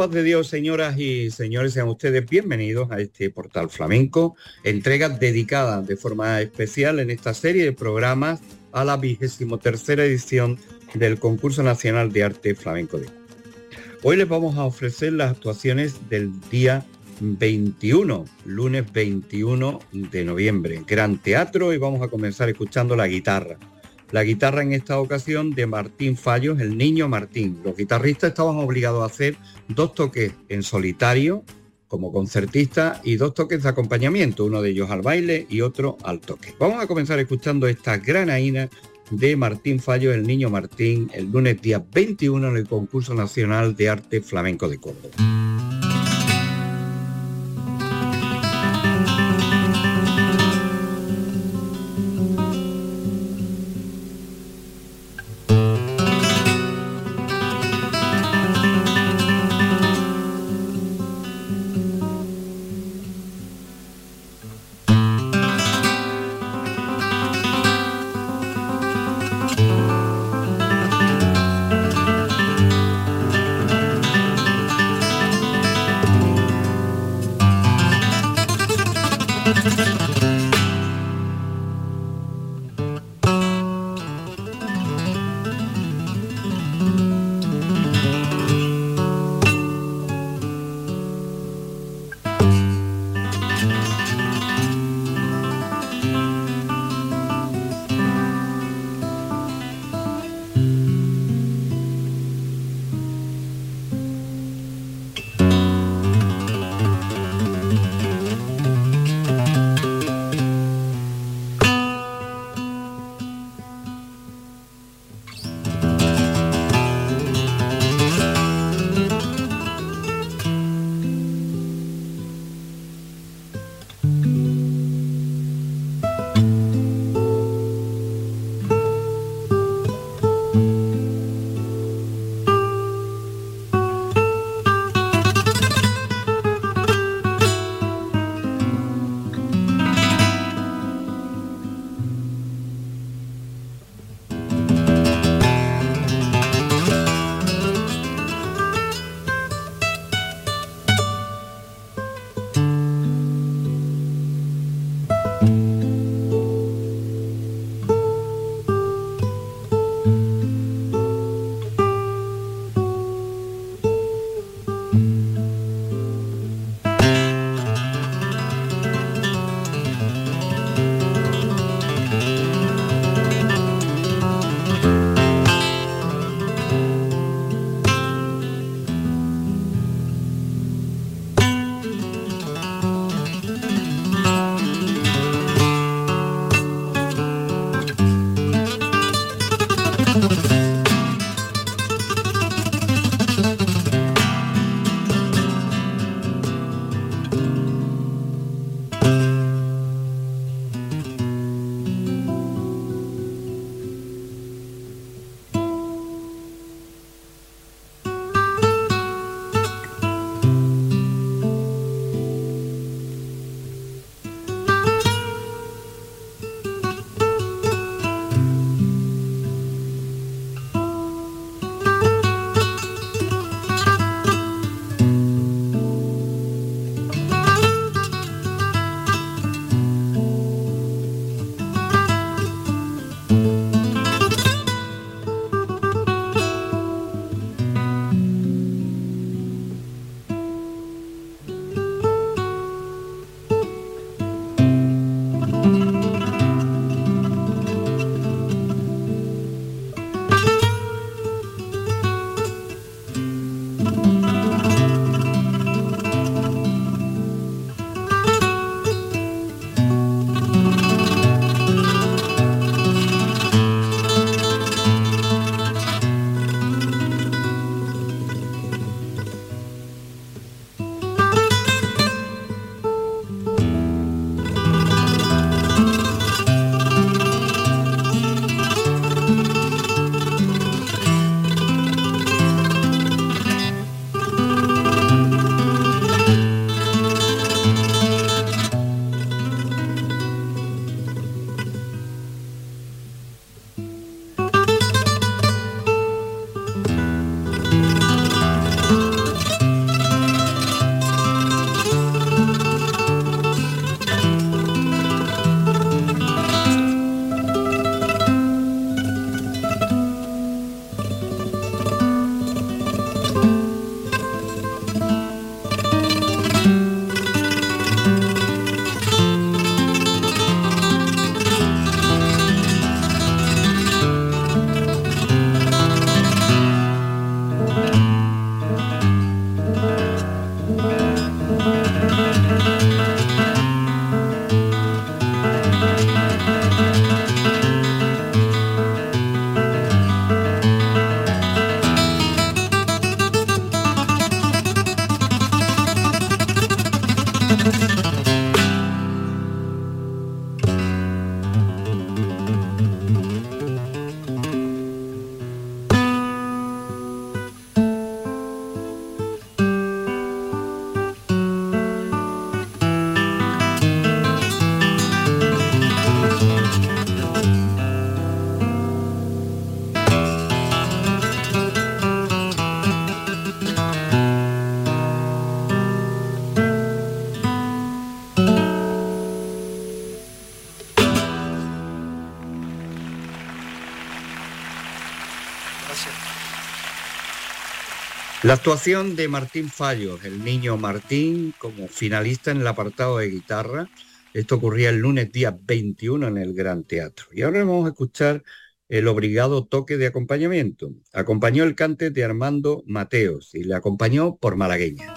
paz de Dios, señoras y señores, sean ustedes bienvenidos a este portal flamenco, entrega dedicada de forma especial en esta serie de programas a la vigésimo tercera edición del Concurso Nacional de Arte Flamenco de Hoy les vamos a ofrecer las actuaciones del día 21, lunes 21 de noviembre, Gran Teatro y vamos a comenzar escuchando la guitarra. La guitarra en esta ocasión de Martín Fallos, el niño Martín. Los guitarristas estaban obligados a hacer dos toques en solitario como concertista y dos toques de acompañamiento, uno de ellos al baile y otro al toque. Vamos a comenzar escuchando esta granaína de Martín Fallos, el niño Martín, el lunes día 21 en el concurso nacional de arte flamenco de Córdoba. La actuación de Martín Fallos, el niño Martín, como finalista en el apartado de guitarra. Esto ocurría el lunes día 21 en el Gran Teatro. Y ahora vamos a escuchar el obligado toque de acompañamiento. Acompañó el cante de Armando Mateos y le acompañó por malagueña.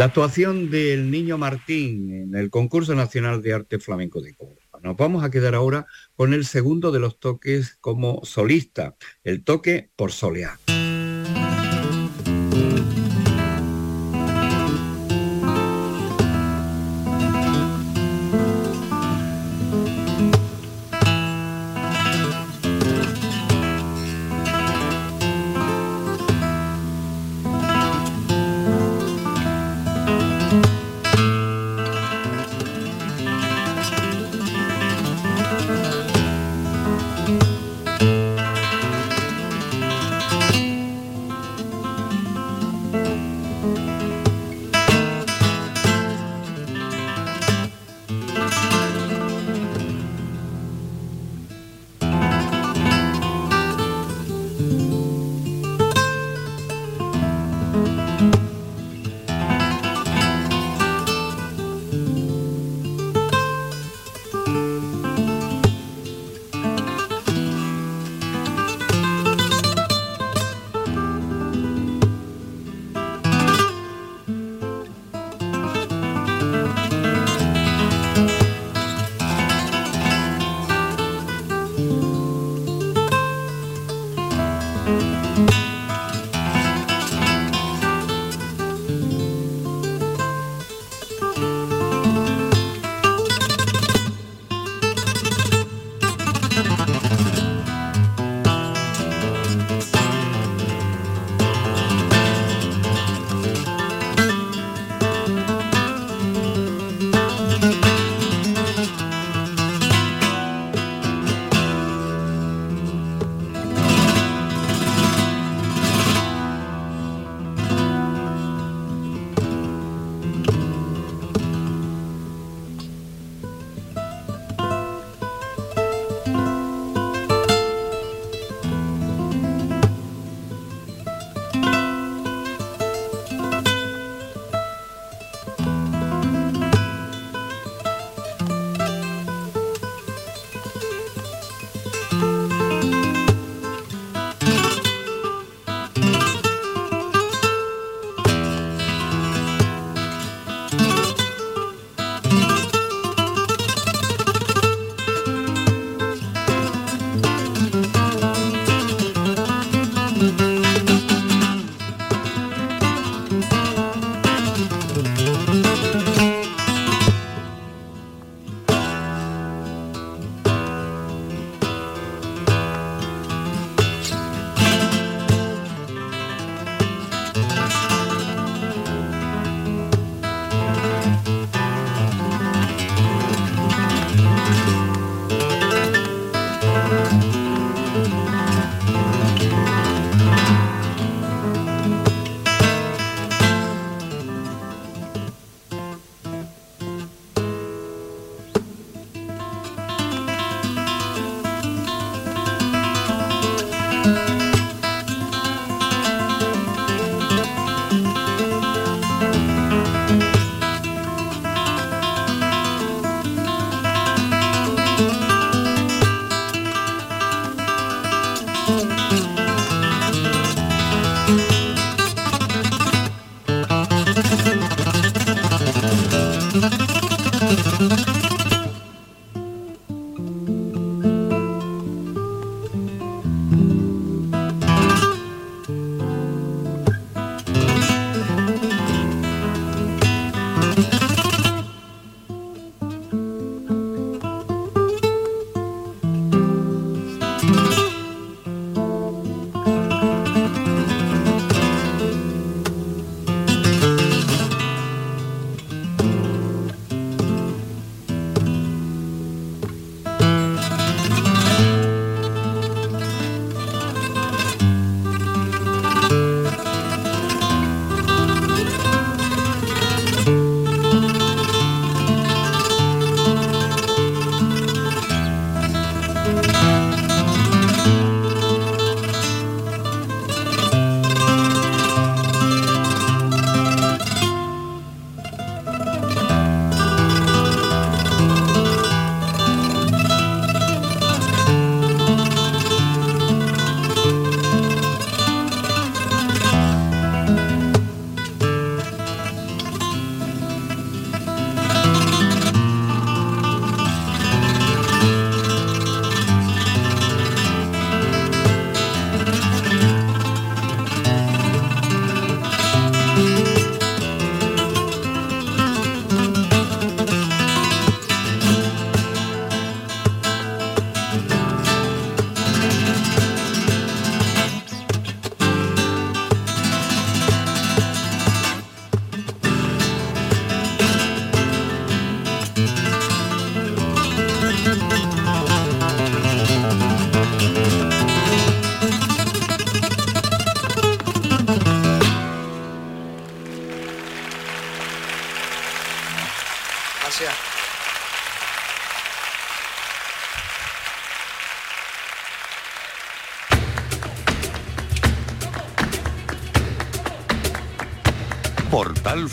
La actuación del niño Martín en el concurso nacional de arte flamenco de Córdoba. Nos vamos a quedar ahora con el segundo de los toques como solista, el toque por soleá.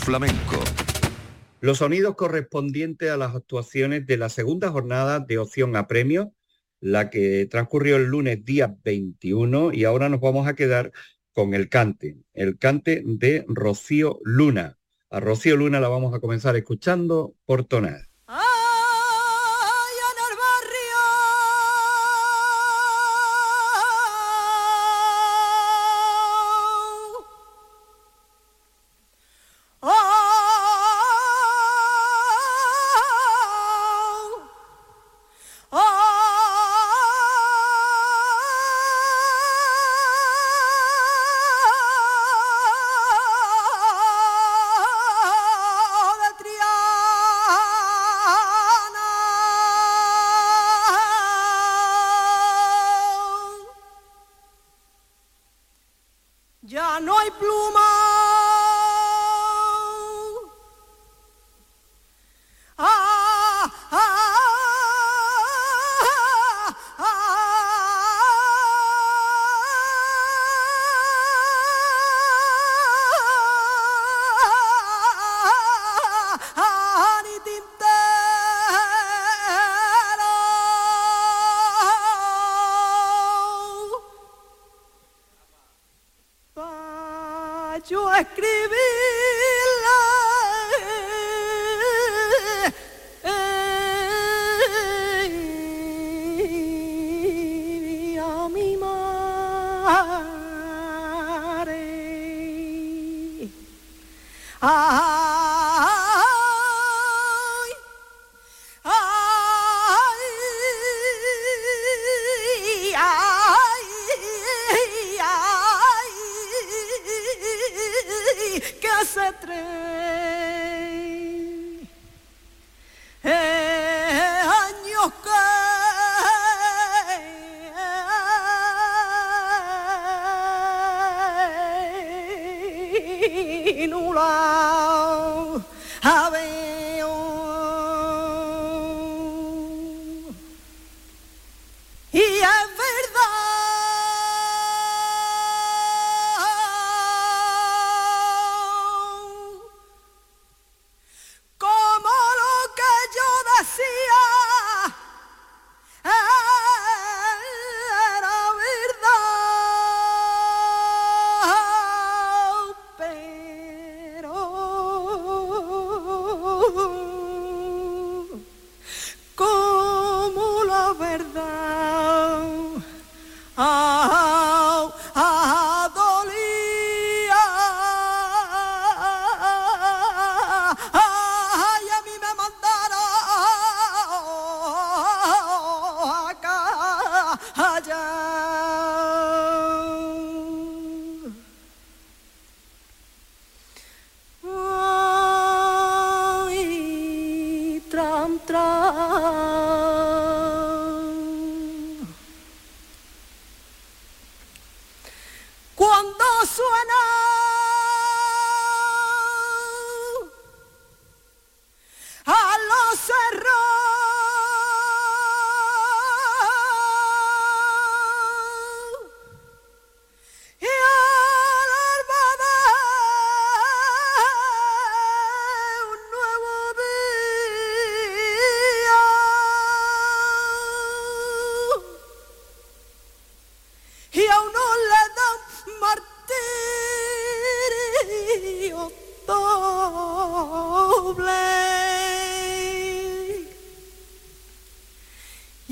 Flamenco. Los sonidos correspondientes a las actuaciones de la segunda jornada de opción a premio, la que transcurrió el lunes día 21 y ahora nos vamos a quedar con el cante, el cante de Rocío Luna. A Rocío Luna la vamos a comenzar escuchando por tonar.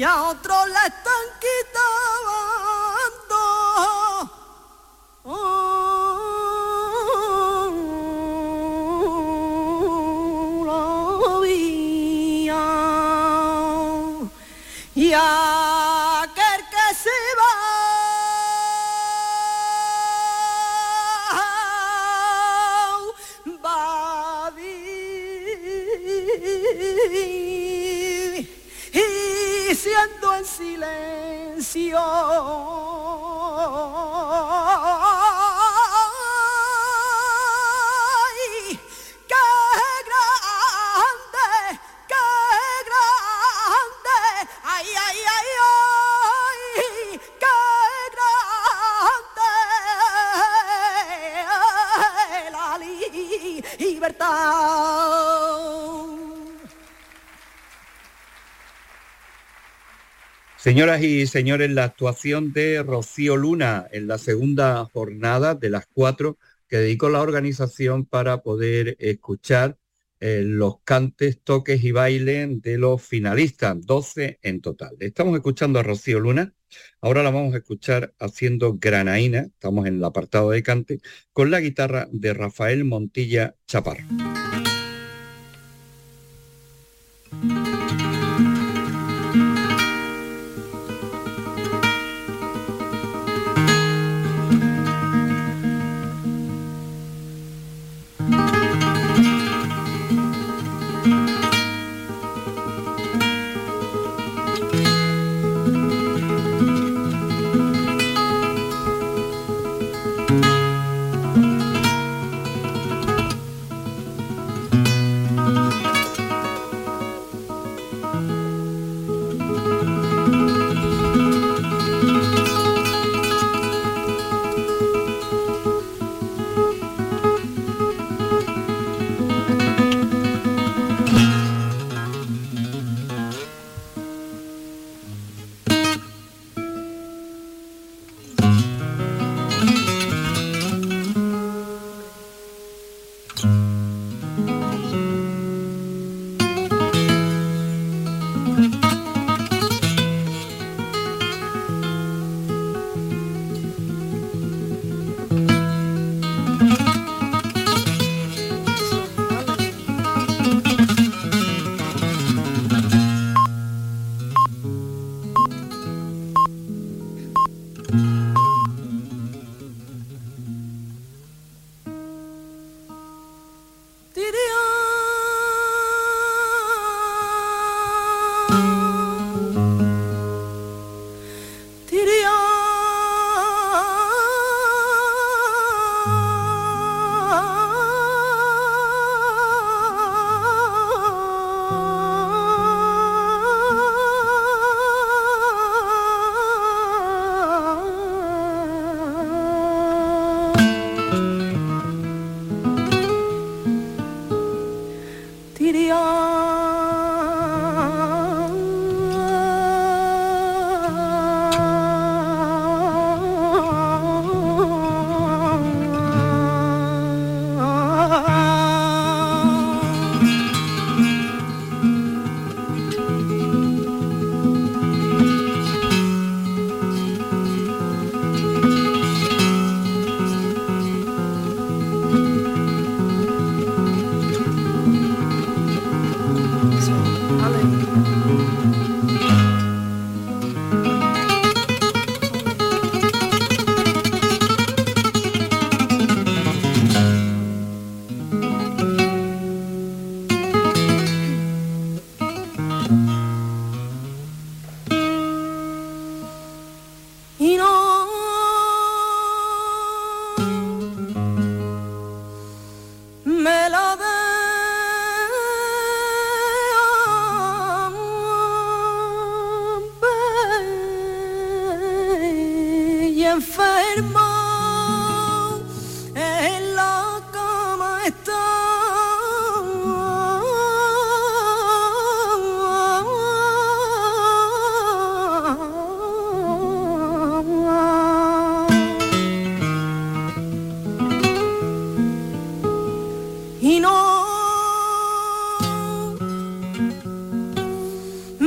a otro le Señoras y señores, la actuación de Rocío Luna en la segunda jornada de las cuatro que dedicó la organización para poder escuchar eh, los cantes, toques y bailes de los finalistas, 12 en total. Estamos escuchando a Rocío Luna, ahora la vamos a escuchar haciendo granaína, estamos en el apartado de cante, con la guitarra de Rafael Montilla Chaparro.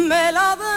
me la da.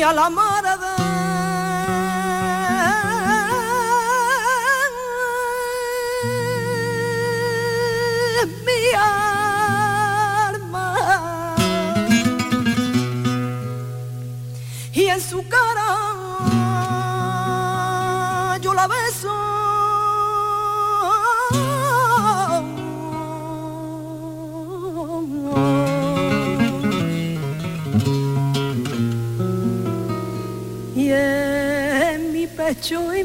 La joy.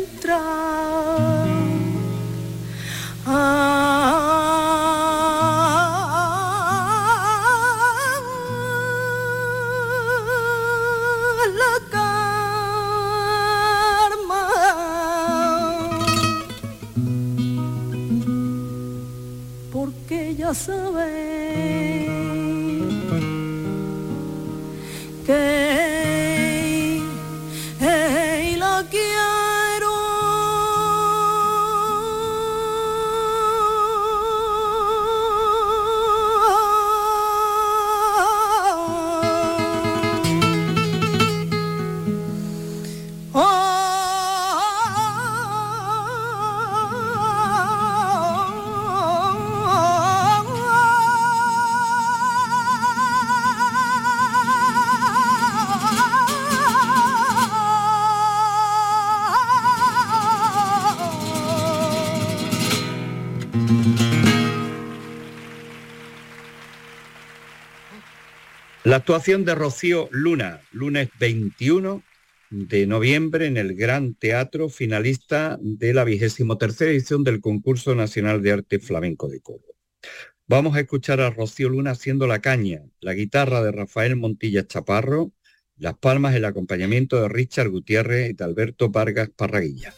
Actuación de Rocío Luna, lunes 21 de noviembre en el Gran Teatro, finalista de la vigésimo tercera edición del Concurso Nacional de Arte Flamenco de Córdoba. Vamos a escuchar a Rocío Luna haciendo la caña, la guitarra de Rafael Montilla Chaparro, las palmas, el acompañamiento de Richard Gutiérrez y de Alberto Vargas Parraguilla.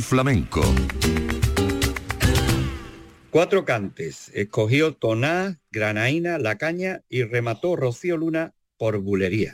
Flamenco. Cuatro cantes. Escogió Toná, Granaína, La Caña y remató Rocío Luna por Bulería.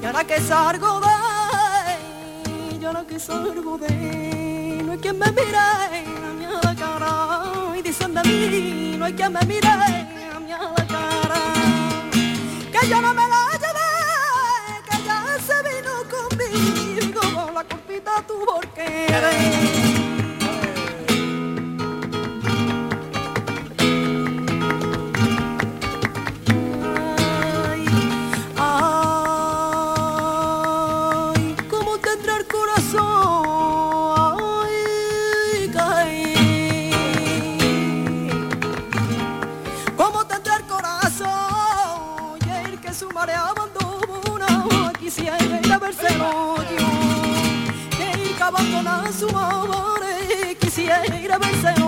Y ahora que salgo de, y ahora que salgo de, no hay quien me mire a mi cara. Y dicen de mí, no hay quien me mire a mi cara. Que yo no me la llevé, que ya se vino conmigo la copita tu porquería. carreira bem sem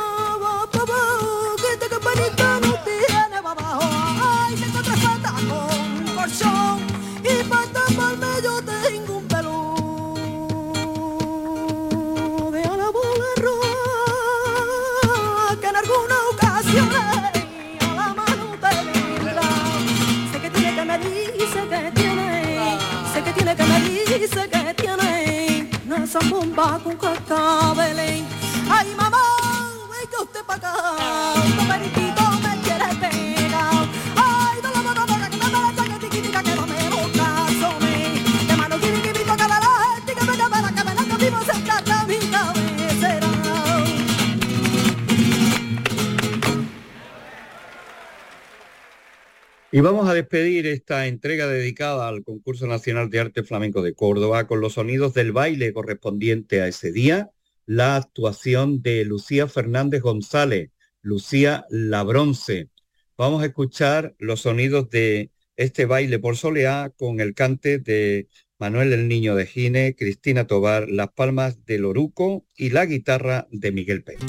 va con cattavele vamos a despedir esta entrega dedicada al Concurso Nacional de Arte Flamenco de Córdoba con los sonidos del baile correspondiente a ese día, la actuación de Lucía Fernández González, Lucía La Bronce. Vamos a escuchar los sonidos de este baile por soleá con el cante de Manuel el Niño de Gine, Cristina Tobar, las palmas del Oruco y la guitarra de Miguel Pérez.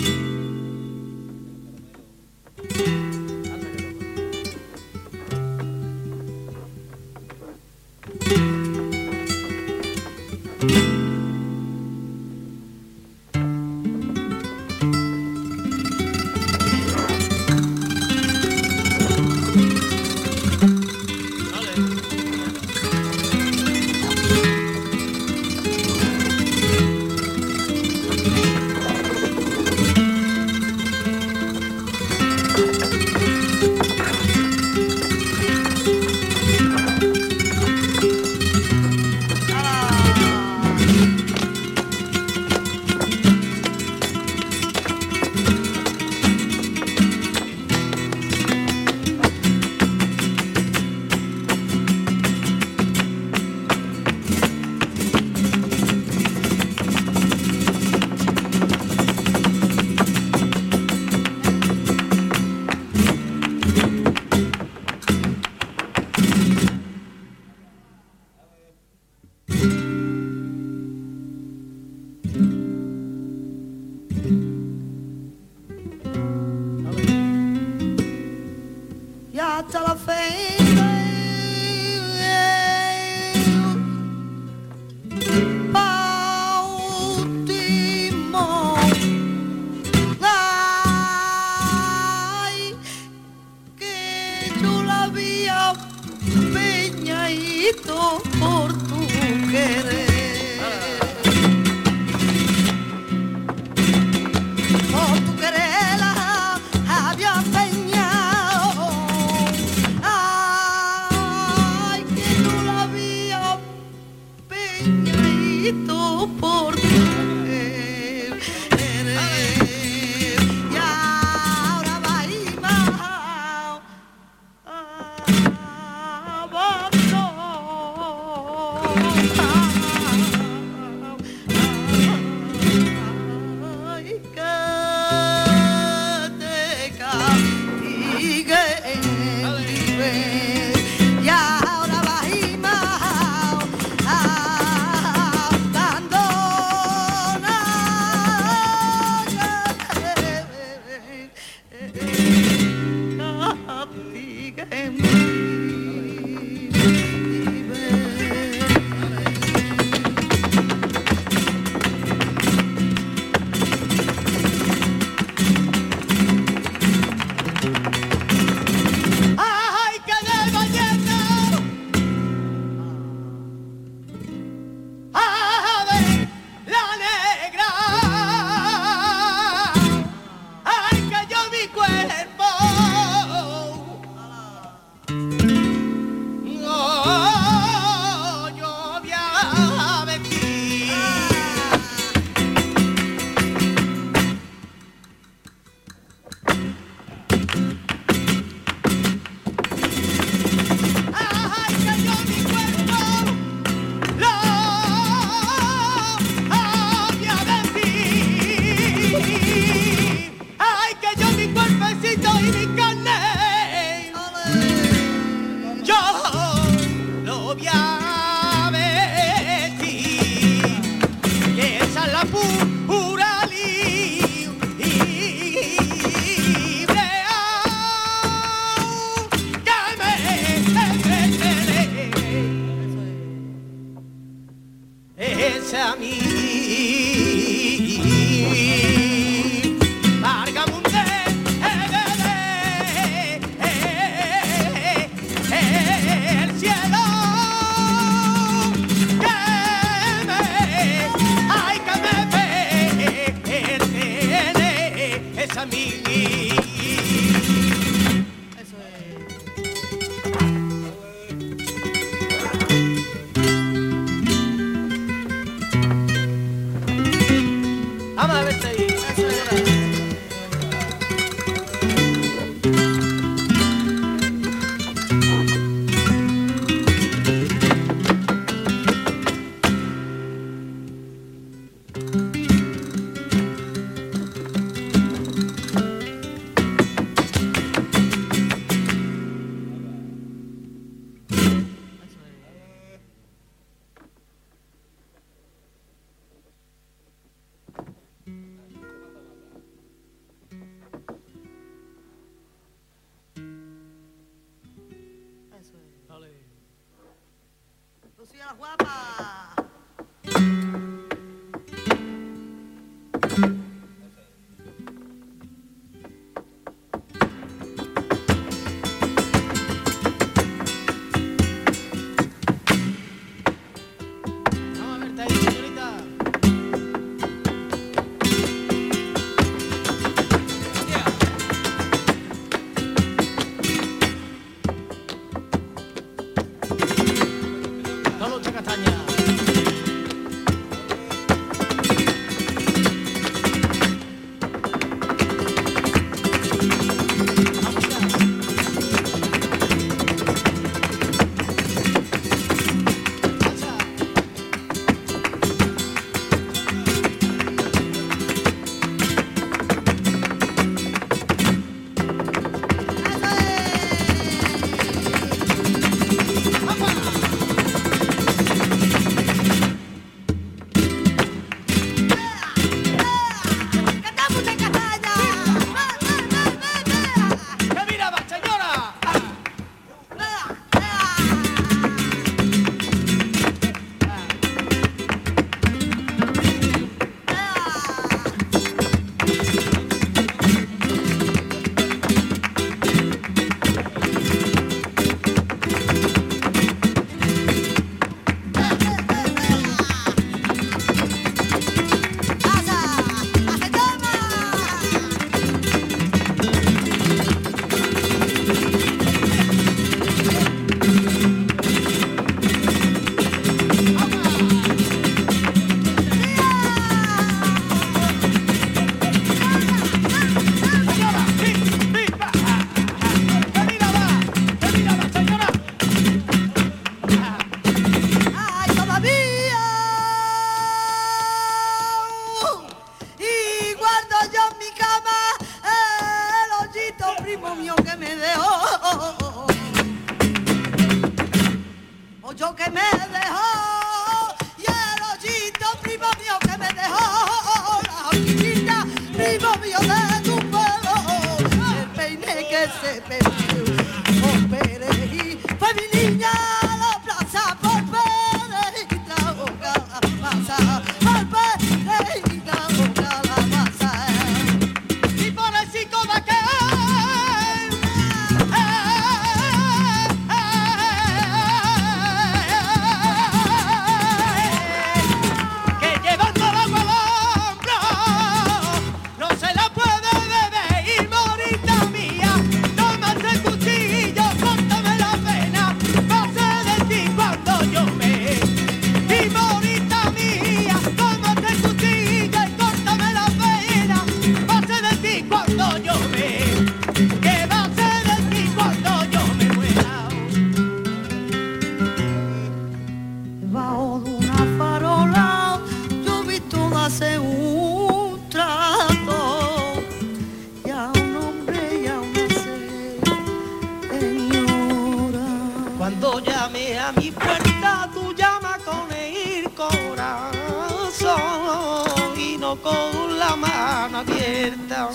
con la mano abierta.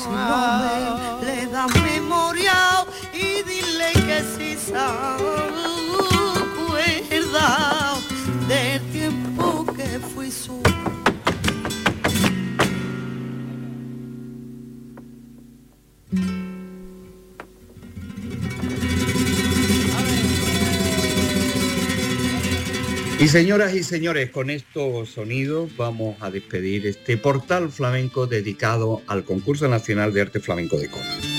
Le das memoria y dile que si se acuerda del tiempo que fui su Y señoras y señores, con estos sonidos vamos a despedir este portal flamenco dedicado al concurso nacional de arte flamenco de Córdoba.